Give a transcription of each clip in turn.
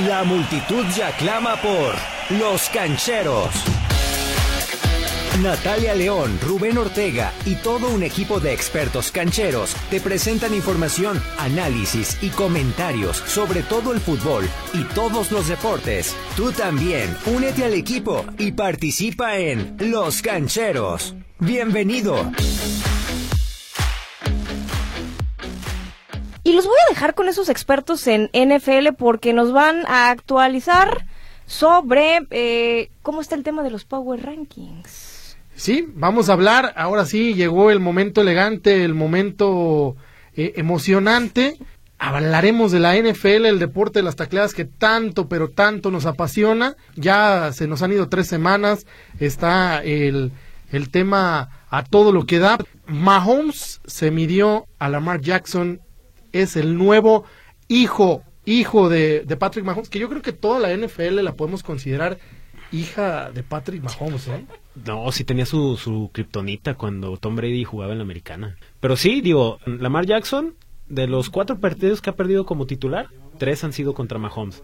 La multitud ya clama por Los Cancheros. Natalia León, Rubén Ortega y todo un equipo de expertos cancheros te presentan información, análisis y comentarios sobre todo el fútbol y todos los deportes. Tú también, únete al equipo y participa en Los Cancheros. Bienvenido. Y los voy a dejar con esos expertos en NFL porque nos van a actualizar sobre eh, cómo está el tema de los Power Rankings. Sí, vamos a hablar. Ahora sí, llegó el momento elegante, el momento eh, emocionante. Hablaremos de la NFL, el deporte de las tacleadas que tanto, pero tanto nos apasiona. Ya se nos han ido tres semanas. Está el, el tema a todo lo que da. Mahomes se midió a Lamar Jackson. Es el nuevo hijo, hijo de, de Patrick Mahomes, que yo creo que toda la NFL la podemos considerar hija de Patrick Mahomes, ¿eh? No, sí tenía su, su kriptonita cuando Tom Brady jugaba en la americana. Pero sí, digo, Lamar Jackson, de los cuatro partidos que ha perdido como titular, tres han sido contra Mahomes.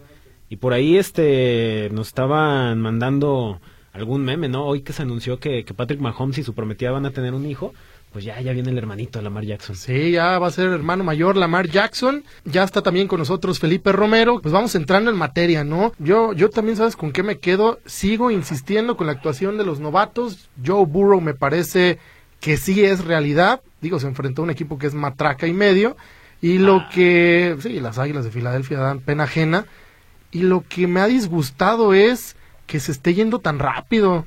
Y por ahí este nos estaban mandando algún meme, ¿no? Hoy que se anunció que, que Patrick Mahomes y su prometida van a tener un hijo, pues ya, ya viene el hermanito de Lamar Jackson. Sí, ya va a ser hermano mayor Lamar Jackson. Ya está también con nosotros Felipe Romero. Pues vamos entrando en materia, ¿no? Yo, yo también, ¿sabes con qué me quedo? Sigo insistiendo con la actuación de los novatos. Joe Burrow me parece que sí es realidad. Digo, se enfrentó a un equipo que es matraca y medio. Y lo Ah. que, sí, las Águilas de Filadelfia dan pena ajena. Y lo que me ha disgustado es que se esté yendo tan rápido.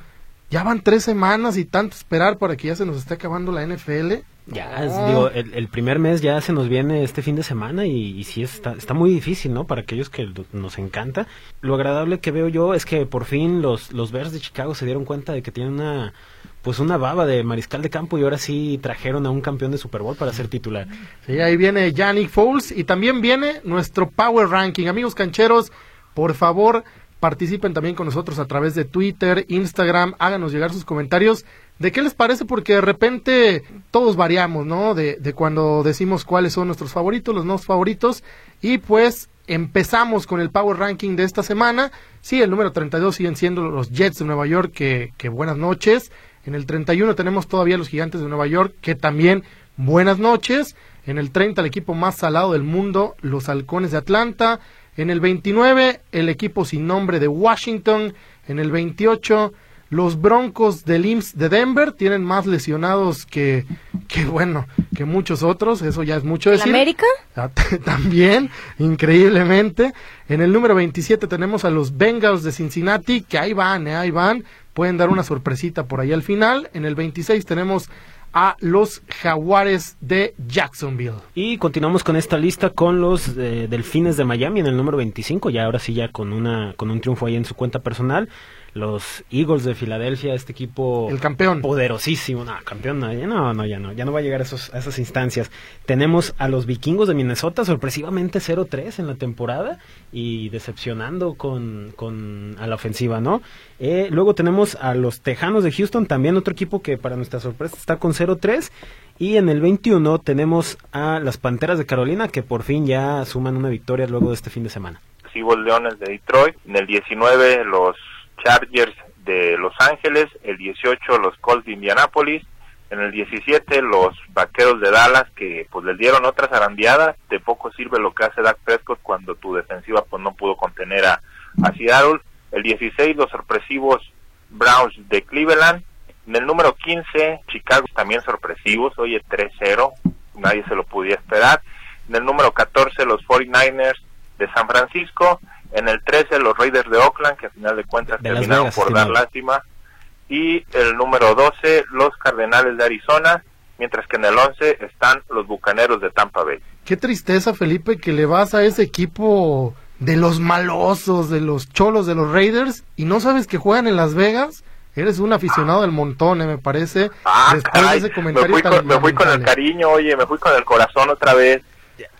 Ya van tres semanas y tanto esperar para que ya se nos esté acabando la NFL. Ya, digo, el, el primer mes ya se nos viene este fin de semana y, y sí está, está muy difícil, ¿no? Para aquellos que nos encanta. Lo agradable que veo yo es que por fin los, los Bears de Chicago se dieron cuenta de que tienen una, pues una baba de mariscal de campo y ahora sí trajeron a un campeón de Super Bowl para ser titular. Sí, ahí viene Yannick Foles y también viene nuestro Power Ranking. Amigos cancheros, por favor, participen también con nosotros a través de Twitter, Instagram, háganos llegar sus comentarios de qué les parece, porque de repente todos variamos, ¿no? De, de cuando decimos cuáles son nuestros favoritos, los no favoritos, y pues empezamos con el Power Ranking de esta semana. Sí, el número 32 siguen siendo los Jets de Nueva York, que, que buenas noches. En el 31 tenemos todavía los Gigantes de Nueva York, que también buenas noches. En el 30 el equipo más salado del mundo, los Halcones de Atlanta. En el 29 el equipo sin nombre de Washington. En el 28 los Broncos del IMSS de Denver tienen más lesionados que, que bueno, que muchos otros. Eso ya es mucho ¿En decir. América? Ah, También, increíblemente. En el número 27 tenemos a los Bengals de Cincinnati, que ahí van, eh, ahí van. Pueden dar una sorpresita por ahí al final. En el 26 tenemos a los Jaguares de Jacksonville. Y continuamos con esta lista con los eh, Delfines de Miami en el número 25, ya ahora sí ya con una con un triunfo ahí en su cuenta personal. Los Eagles de Filadelfia, este equipo El campeón. poderosísimo, no, campeón, no, ya no, no, ya no, ya no va a llegar a, esos, a esas instancias. Tenemos a los vikingos de Minnesota, sorpresivamente 0-3 en la temporada y decepcionando con, con a la ofensiva, ¿no? Eh, luego tenemos a los Tejanos de Houston, también otro equipo que para nuestra sorpresa está con 0-3. Y en el 21 tenemos a las Panteras de Carolina que por fin ya suman una victoria luego de este fin de semana. Evil Leones de Detroit, en el 19 los Chargers de Los Ángeles, el 18 los Colts de Indianápolis, en el 17 los Vaqueros de Dallas que pues les dieron otra zarandeada, de poco sirve lo que hace Dak Prescott cuando tu defensiva pues no pudo contener a, a Seattle, el 16 los sorpresivos Browns de Cleveland, en el número 15 Chicago también sorpresivos, oye 3-0, nadie se lo podía esperar, en el número 14 los 49ers de San Francisco, en el 13 los Raiders de Oakland, que a final de cuentas De terminaron Vegas, por dar lástima, y el número 12 los Cardenales de Arizona, mientras que en el 11 están los Bucaneros de Tampa Bay. Qué tristeza, Felipe, que le vas a ese equipo de los malosos, de los cholos, de los Raiders, y no sabes que juegan en Las Vegas. Eres un aficionado del montón, eh, me parece. Ah, después caray, de ese me, comentario fui tan con, me fui con el cariño, oye, me fui con el corazón otra vez.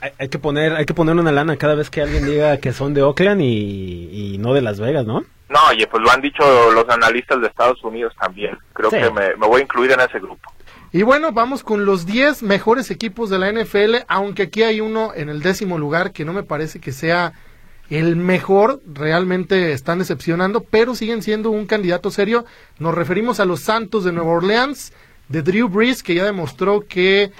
Hay, hay que poner hay que poner una lana cada vez que alguien diga que son de Oakland y, y no de Las Vegas, ¿no? No, oye, pues lo han dicho los analistas de Estados Unidos también. Creo Sí. que me, me voy a incluir en ese grupo. Y bueno, vamos con los 10 mejores equipos de la NFL, aunque aquí hay uno en el décimo lugar que no me parece que sea el mejor, realmente están decepcionando, pero siguen siendo un candidato serio. Nos referimos a los Santos de Nueva Orleans, de Drew Brees, que ya demostró que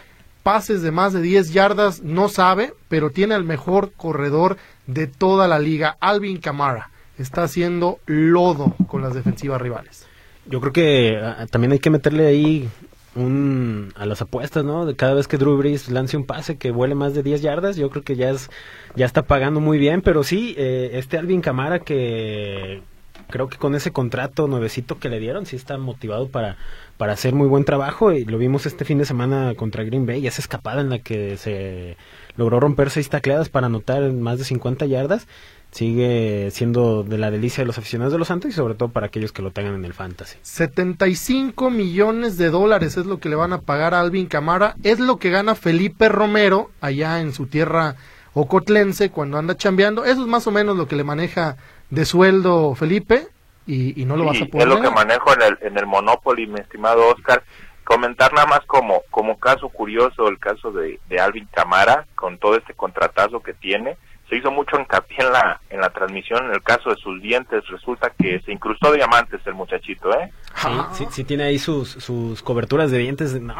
pases de más de 10 yardas no sabe, pero tiene el mejor corredor de toda la liga, Alvin Kamara. Está haciendo lodo con las defensivas rivales. Yo creo que ah, también hay que meterle ahí un, a las apuestas, ¿no? De cada vez que Drew Brees lance un pase que vuele más de 10 yardas, yo creo que ya es ya está pagando muy bien, pero sí, eh, este Alvin Camara que creo que con ese contrato nuevecito que le dieron, sí está motivado para, para hacer muy buen trabajo y lo vimos este fin de semana contra Green Bay, esa escapada en la que se logró romper seis tacleadas para anotar más de 50 yardas sigue siendo de la delicia de los aficionados de los Santos y sobre todo para aquellos que lo tengan en el fantasy. 75 millones de dólares es lo que le van a pagar a Alvin Camara, es lo que gana Felipe Romero allá en su tierra ocotlense cuando anda chambeando, eso es más o menos lo que le maneja de sueldo Felipe y, no lo vas a poder. Es lo que manejo en el, en el Monopoly, mi estimado Oscar. Comentar nada más como, como caso curioso el caso de, de Alvin Camara con todo este contratazo que tiene se hizo mucho hincapié en la, en la transmisión, en el caso de sus dientes, resulta que se incrustó diamantes el muchachito, ¿eh? Sí, sí, tiene ahí sus, sus coberturas de dientes, no,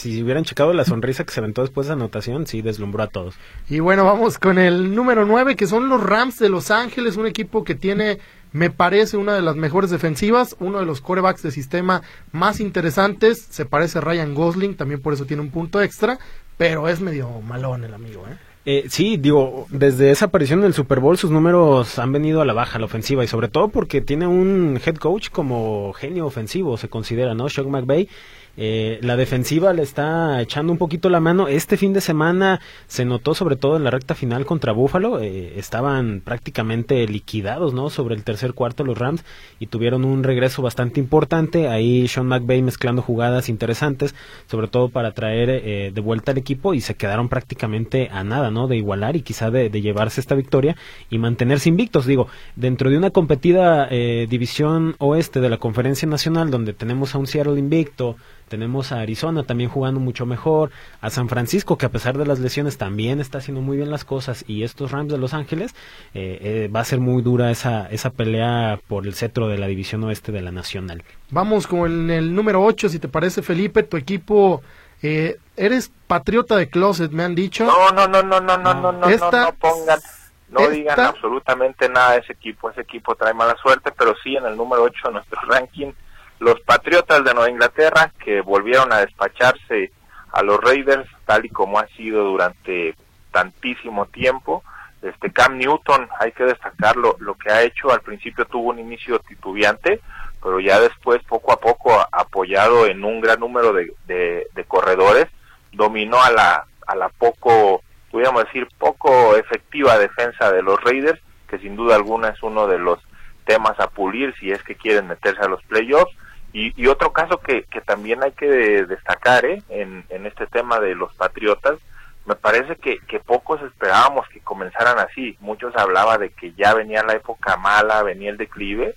si hubieran checado la sonrisa que se aventó después de anotación, sí deslumbró a todos. Y bueno, vamos con el número 9, que son los Rams de Los Ángeles, un equipo que tiene, me parece, una de las mejores defensivas, uno de los corebacks de sistema más interesantes, se parece a Ryan Gosling, también por eso tiene un punto extra, pero es medio malón el amigo, ¿eh? Eh, sí, digo, desde esa aparición en el Super Bowl sus números han venido a la baja, la ofensiva, y sobre todo porque tiene un head coach como genio ofensivo, se considera, ¿no? Shock McVay, eh, la defensiva le está echando un poquito la mano. Este fin de semana se notó sobre todo en la recta final contra Buffalo. Eh, estaban prácticamente liquidados, ¿no? Sobre el tercer cuarto los Rams y tuvieron un regreso bastante importante. Ahí Sean McVay mezclando jugadas interesantes, sobre todo para traer eh, de vuelta al equipo y se quedaron prácticamente a nada, ¿no? De igualar y quizá de, de llevarse esta victoria y mantenerse invictos. Digo, dentro de una competida división oeste de la Conferencia Nacional donde tenemos a un Seattle invicto, tenemos a Arizona también jugando mucho mejor, a San Francisco que a pesar de las lesiones también está haciendo muy bien las cosas y estos Rams de Los Ángeles eh, eh, va a ser muy dura esa, esa pelea por el cetro de la División Oeste de la Nacional. Vamos con el número 8, si te parece Felipe, tu equipo eh, eres patriota de closet, me han dicho. No, no, no, no, no, no, no, no, Esta... no pongan, no Esta... digan absolutamente nada de ese equipo. Ese equipo trae mala suerte, pero sí en el número 8 de nuestro ranking los Patriotas de Nueva Inglaterra que volvieron a despacharse a los Raiders tal y como ha sido durante tantísimo tiempo. Este Cam Newton, hay que destacarlo, lo que ha hecho al principio tuvo un inicio titubeante, pero ya después poco a poco apoyado en un gran número de, de, corredores, dominó a la, a la poco, pudiéramos decir, poco efectiva defensa de los Raiders, que sin duda alguna es uno de los temas a pulir si es que quieren meterse a los playoffs y, otro caso que, que, también hay que destacar ¿eh? en, en, este tema de los patriotas, me parece que, que, pocos esperábamos que comenzaran así. Muchos hablaban de que ya venía la época mala, venía el declive,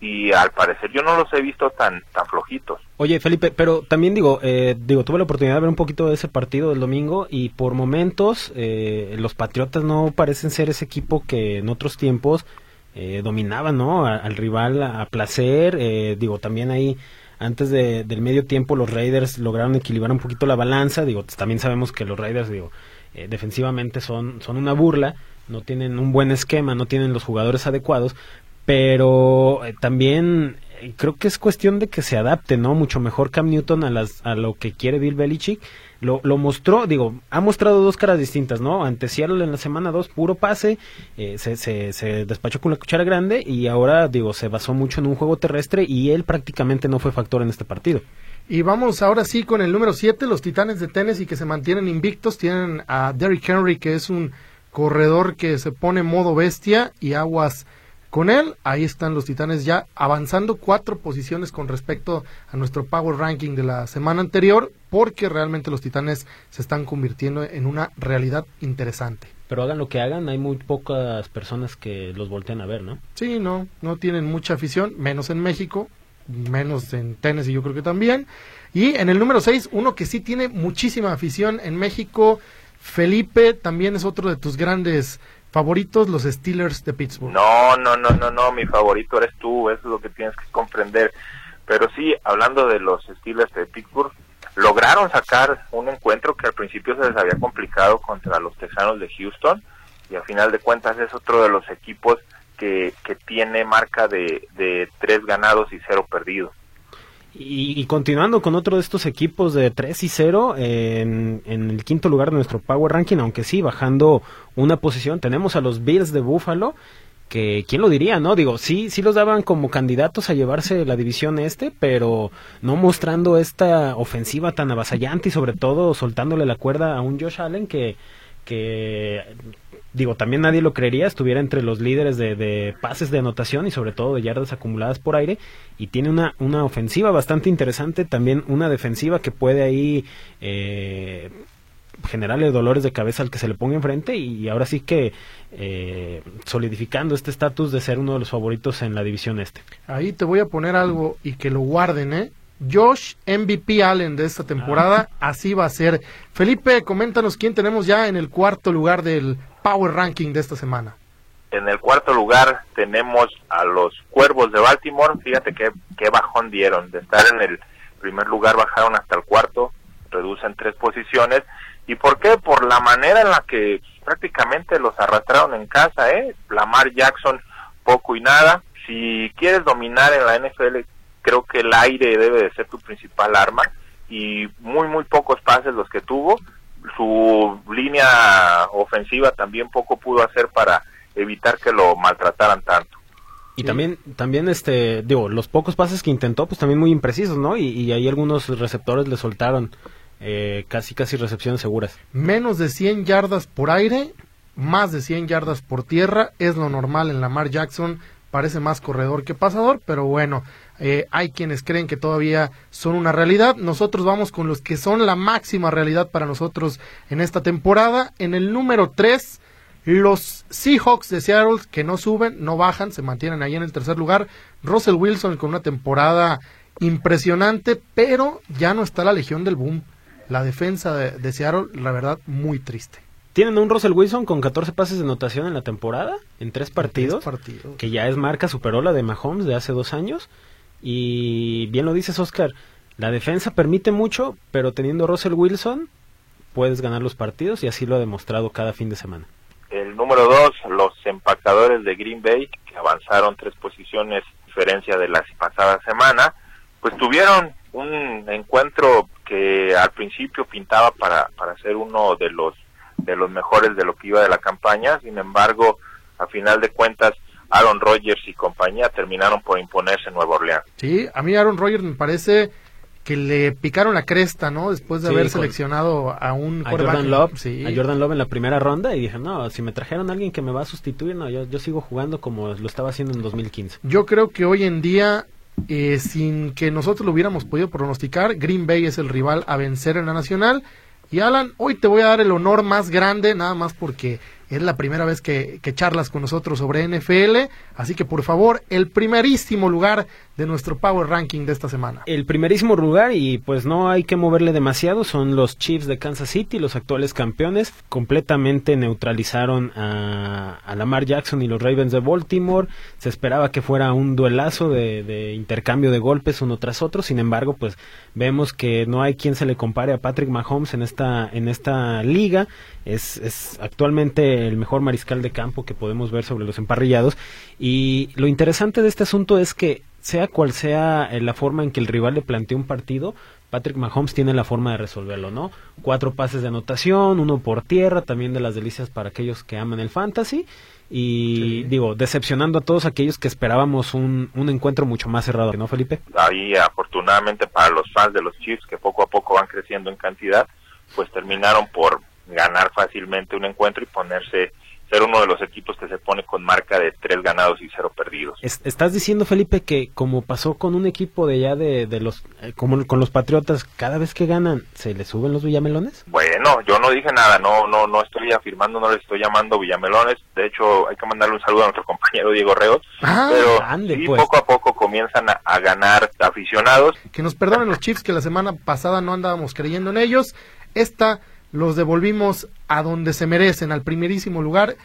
y al parecer yo no los he visto tan tan flojitos. Oye, Felipe, pero también digo, eh, digo, tuve la oportunidad de ver un poquito de ese partido del domingo y por momentos eh, los Patriotas no parecen ser ese equipo que en otros tiempos eh, dominaban ¿no? al rival a, placer. Eh, digo, también ahí antes de, del medio tiempo los Raiders lograron equilibrar un poquito la balanza. Digo, también sabemos que los Raiders, digo, eh, defensivamente son, son una burla, no tienen un buen esquema, no tienen los jugadores adecuados, pero eh, también creo que es cuestión de que se adapte, ¿no? Mucho mejor Cam Newton a, las, a lo que quiere Bill Belichick. Lo, lo mostró, digo, ha mostrado dos caras distintas, ¿no? Ante Seattle en la semana 2, puro pase, eh, se, se, se, despachó con la cuchara grande y ahora, digo, se basó mucho en un juego terrestre y él prácticamente no fue factor en este partido. Y vamos ahora sí con el número 7, los Titanes de Tennessee que se mantienen invictos, tienen a Derrick Henry que es un corredor que se pone modo bestia y aguas con él, ahí están los Titanes ya avanzando cuatro posiciones con respecto a nuestro Power Ranking de la semana anterior, porque realmente los Titanes se están convirtiendo en una realidad interesante. Pero hagan lo que hagan, hay muy pocas personas que los voltean a ver, ¿no? Sí, no, no tienen mucha afición, menos en México, menos en Tennessee yo creo que también. Y en el número 6, uno que sí tiene muchísima afición en México, Felipe también es otro de tus grandes favoritos los Steelers de Pittsburgh. No, no, no, no, no, mi favorito eres tú, eso es lo que tienes que comprender. Pero sí, hablando de los Steelers de Pittsburgh, lograron sacar un encuentro que al principio se les había complicado contra los Tejanos de Houston y al final de cuentas es otro de los equipos que, que tiene marca de, de tres ganados y cero perdidos. Y, continuando con otro de estos equipos de 3 y 0 en, en, el quinto lugar de nuestro Power Ranking, aunque sí, bajando una posición, tenemos a los Bills de Buffalo, que quién lo diría, ¿no? Digo, sí, sí los daban como candidatos a llevarse la división este, pero no mostrando esta ofensiva tan avasallante y sobre todo soltándole la cuerda a un Josh Allen que, que digo, también nadie lo creería, estuviera entre los líderes de, pases de anotación y sobre todo de yardas acumuladas por aire y tiene una, una ofensiva bastante interesante, también una defensiva que puede ahí eh, generarle dolores de cabeza al que se le ponga enfrente y ahora sí que eh, solidificando este estatus de ser uno de los favoritos en la división este. Ahí te voy a poner algo y que lo guarden, ¿eh? Josh MVP Allen de esta temporada, ah. así va a ser. Felipe, coméntanos quién tenemos ya en el cuarto lugar del Power Ranking de esta semana. En el cuarto lugar tenemos a los Cuervos de Baltimore. Fíjate qué, qué bajón dieron. De estar en el primer lugar bajaron hasta el cuarto, reducen tres posiciones. ¿Y por qué? Por la manera en la que prácticamente los arrastraron en casa, ¿eh? Lamar Jackson, poco y nada. Si quieres dominar en la NFL, creo que el aire debe de ser tu principal arma y muy, muy pocos pases los que tuvo su línea ofensiva también poco pudo hacer para evitar que lo maltrataran tanto. Y también, también este, digo, los pocos pases que intentó, pues también muy imprecisos, ¿no? Y, ahí algunos receptores le soltaron eh, casi, casi recepciones seguras. Menos de 100 yardas por aire, más de 100 yardas por tierra, es lo normal en Lamar Jackson parece más corredor que pasador, pero bueno, eh, hay quienes creen que todavía son una realidad. Nosotros vamos con los que son la máxima realidad para nosotros en esta temporada. En el número 3, los Seahawks de Seattle, que no suben, no bajan, se mantienen ahí en el tercer lugar. Russell Wilson con una temporada impresionante, pero ya no está la Legión del Boom. La defensa de, de Seattle, la verdad, muy triste. Tienen un Russell Wilson con 14 pases de anotación en la temporada, en tres partidos, que ya es marca, superó la de Mahomes de hace dos años. Y bien lo dices, Oscar, la defensa permite mucho, pero teniendo Russell Wilson, puedes ganar los partidos y así lo ha demostrado cada fin de semana. El número dos, los empacadores de Green Bay, que avanzaron tres posiciones, diferencia de la pasada semana, pues tuvieron un encuentro que al principio pintaba para, para ser uno de los de los mejores de lo que iba de la campaña. Sin embargo, a final de cuentas, Aaron Rodgers y compañía terminaron por imponerse en Nueva Orleans. Sí, a mí Aaron Rodgers me parece que le picaron la cresta, ¿no? Después de haber seleccionado a un a Jordan Love, sí. a Jordan Love en la primera ronda y dije, no, si me trajeron a alguien que me va a sustituir, no, yo, yo sigo jugando como lo estaba haciendo en 2015. Yo creo que hoy en día, eh, sin que nosotros lo hubiéramos podido pronosticar, Green Bay es el rival a vencer en la Nacional y Alan, hoy te voy a dar el honor más grande, nada más porque es la primera vez que, charlas con nosotros sobre NFL, así que por favor, el primerísimo lugar de nuestro Power Ranking de esta semana. El primerísimo lugar, y pues no hay que moverle demasiado, son los Chiefs de Kansas City, los actuales campeones, completamente neutralizaron a, Lamar Jackson y los Ravens de Baltimore, se esperaba que fuera un duelazo de, de intercambio de golpes uno tras otro, sin embargo, pues vemos que no hay quien se le compare a Patrick Mahomes en esta, en esta liga, es, es actualmente el mejor mariscal de campo que podemos ver sobre los emparrillados. Y lo interesante de este asunto es que, sea cual sea eh, la forma en que el rival le plantea un partido, Patrick Mahomes tiene la forma de resolverlo, ¿no? Cuatro pases de anotación, uno por tierra, también de las delicias para aquellos que aman el fantasy. Y digo, decepcionando a todos aquellos que esperábamos un, un encuentro mucho más cerrado, ¿no, Felipe? Ahí, afortunadamente para los fans de los Chiefs, que poco a poco van creciendo en cantidad, pues terminaron por ganar fácilmente un encuentro y ponerse ser uno de los equipos que se pone con marca de tres ganados y cero perdidos. ¿Estás diciendo, Felipe, que como pasó con un equipo de ya de, de los, eh, como con los Patriotas, cada vez que ganan, se les suben los Villamelones? Bueno, yo no dije nada, no, no, no estoy afirmando, no les estoy llamando Villamelones. De hecho, hay que mandarle un saludo a nuestro compañero Diego Reos. Ah, pero sí, pues. poco a poco comienzan a, a ganar aficionados. Que nos perdonen los Chiefs que la semana pasada no andábamos creyendo en ellos. Esta los devolvimos a donde se merecen, al primerísimo lugar.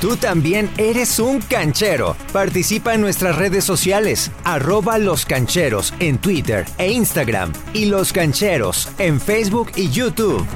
Tú también eres un canchero. Participa en nuestras redes sociales, arroba los cancheros en Twitter e Instagram y los cancheros en Facebook y YouTube.